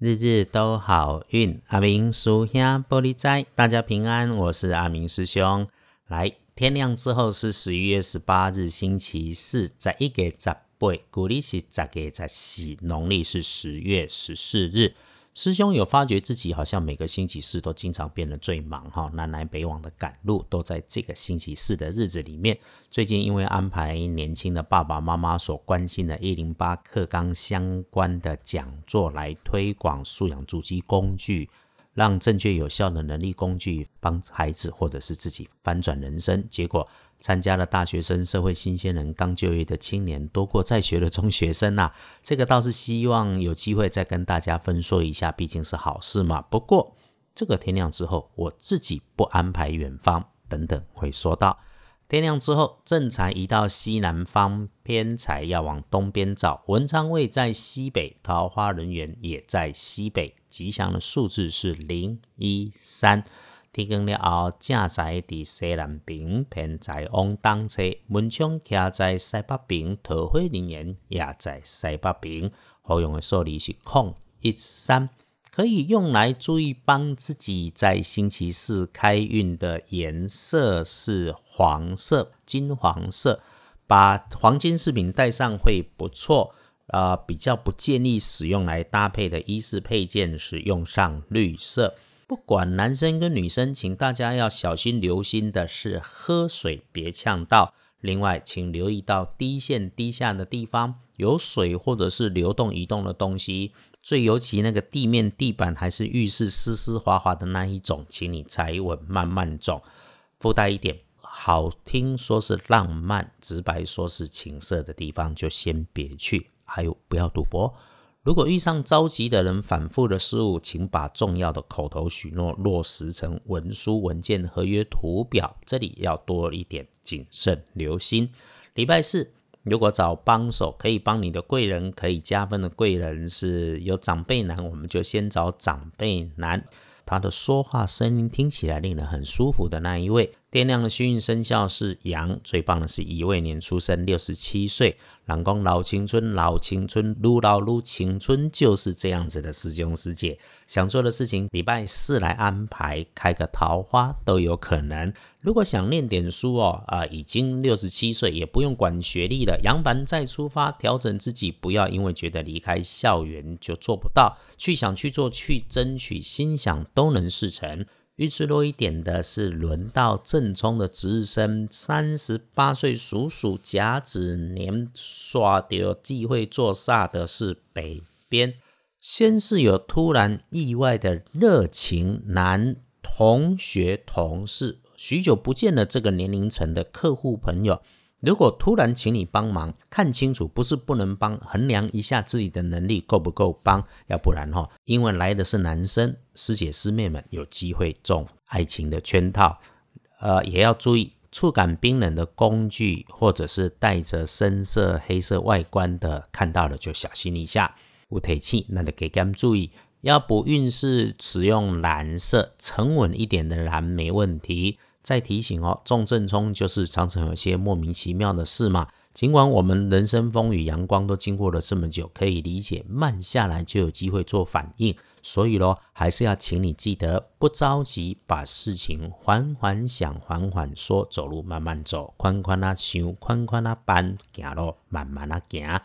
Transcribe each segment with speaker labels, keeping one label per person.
Speaker 1: 日日都好运，阿明叔兄玻璃斋，大家平安，我是阿明师兄。来，天亮之后是十一月十八日，星期四，在一个十八，古历是十个十四，农历是十月十四日。师兄有发觉自己好像每个星期四都经常变得最忙哈，南来北往的赶路都在这个星期四的日子里面。最近因为安排年轻的爸爸妈妈所关心的“一零八课纲”相关的讲座来推广素养主机工具，让正确有效的能力工具帮孩子或者是自己翻转人生，结果。参加了大学生、社会新鲜人、刚就业的青年多过在学的中学生呐，这个倒是希望有机会再跟大家分说一下，毕竟是好事嘛。不过这个天亮之后，我自己不安排远方，等等会说到。天亮之后，正财移到西南方，偏财要往东边找。文昌位在西北，桃花人员也在西北，吉祥的数字是零一三。天光了后，正在伫西南边，偏财往东侧；门窗徛在西北边，桃花人员也在西北边。好用的数字是空一三，可以用来注意帮自己在星期四开运的颜色是黄色、金黄色，把黄金饰品戴上会不错。啊，比较不建议使用来搭配的衣饰配件是用上绿色。不管男生跟女生，请大家要小心留心的是喝水别呛到。另外，请留意到滴线滴下的地方有水或者是流动移动的东西。最尤其那个地面、地板还是浴室湿湿滑滑的那一种，请你踩稳慢慢走。附带一点，好听说是浪漫，直白说是情色的地方就先别去。还有，不要赌博。如果遇上着急的人，反复的失误，请把重要的口头许诺落实成文书、文件、合约、图表，这里要多一点谨慎留心。礼拜四，如果找帮手可以帮你的贵人，可以加分的贵人是有长辈男，我们就先找长辈男，他的说话声音听起来令人很舒服的那一位。天亮的幸运生肖是羊，最棒的是乙未年出生，六十七岁。老公老青春，老青春，撸老撸青春，就是这样子的师兄师姐。想做的事情，礼拜四来安排，开个桃花都有可能。如果想念点书哦，啊，已经六十七岁，也不用管学历了。扬帆再出发，调整自己，不要因为觉得离开校园就做不到，去想去做，去争取，心想都能事成。运势弱一点的是轮到正冲的值日生，三十八岁属鼠甲子年，刷掉忌讳做煞的是北边。先是有突然意外的热情男同学同事，许久不见的这个年龄层的客户朋友。如果突然请你帮忙，看清楚不是不能帮，衡量一下自己的能力够不够帮，要不然哈，因为来的是男生，师姐师妹们有机会中爱情的圈套，呃，也要注意触感冰冷的工具，或者是带着深色黑色外观的，看到了就小心一下。无铁器，那就给他们注意，要不运势使用蓝色，沉稳一点的蓝没问题。再提醒哦，重正冲就是常常有些莫名其妙的事嘛。尽管我们人生风雨阳光都经过了这么久，可以理解，慢下来就有机会做反应。所以咯，还是要请你记得不着急，把事情缓缓想，缓缓说，走路慢慢走，宽宽啊想，宽宽啊搬，行路慢慢啊行。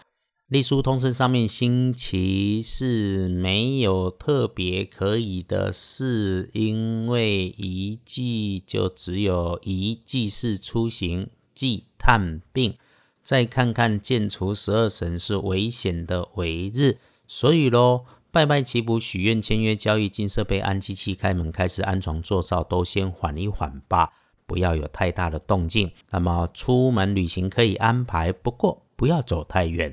Speaker 1: 隶书通身上面星期四没有特别可以的事，因为一季就只有一季是出行忌探病。再看看建除十二神是危险的尾日，所以咯，拜拜祈福许愿签约交易进设备安机器开门开始安床做灶都先缓一缓吧，不要有太大的动静。那么出门旅行可以安排，不过不要走太远。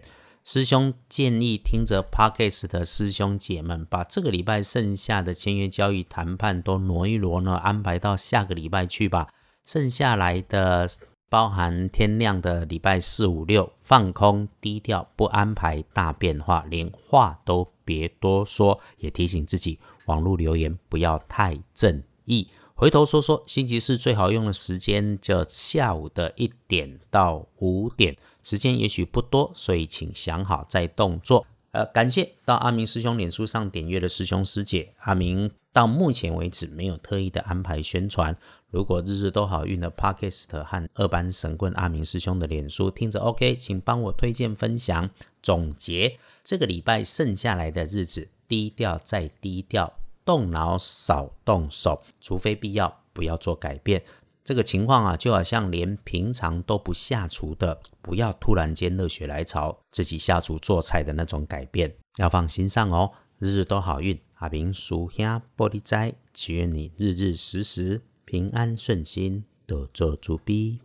Speaker 1: 师兄建议听着 Podcast 的师兄姐们，把这个礼拜剩下的签约交易谈判都挪一挪呢，安排到下个礼拜去吧。剩下来的包含天亮的礼拜四、五、六，放空低调，不安排大变化，连话都别多说。也提醒自己，网络留言不要太正义。回头说说，星期四最好用的时间就下午的一点到五点。时间也许不多，所以请想好再动作。呃，感谢到阿明师兄脸书上点阅的师兄师姐。阿明到目前为止没有特意的安排宣传。如果日日都好运的 Podcast 和二班神棍阿明师兄的脸书听着 OK，请帮我推荐分享。总结这个礼拜剩下来的日子，低调再低调，动脑少动手，除非必要，不要做改变。这个情况啊，就好像连平常都不下厨的，不要突然间热血来潮，自己下厨做菜的那种改变，要放心上哦。日日都好运，阿明叔兄玻璃斋，祈愿你日日时时平安顺心，多做主逼。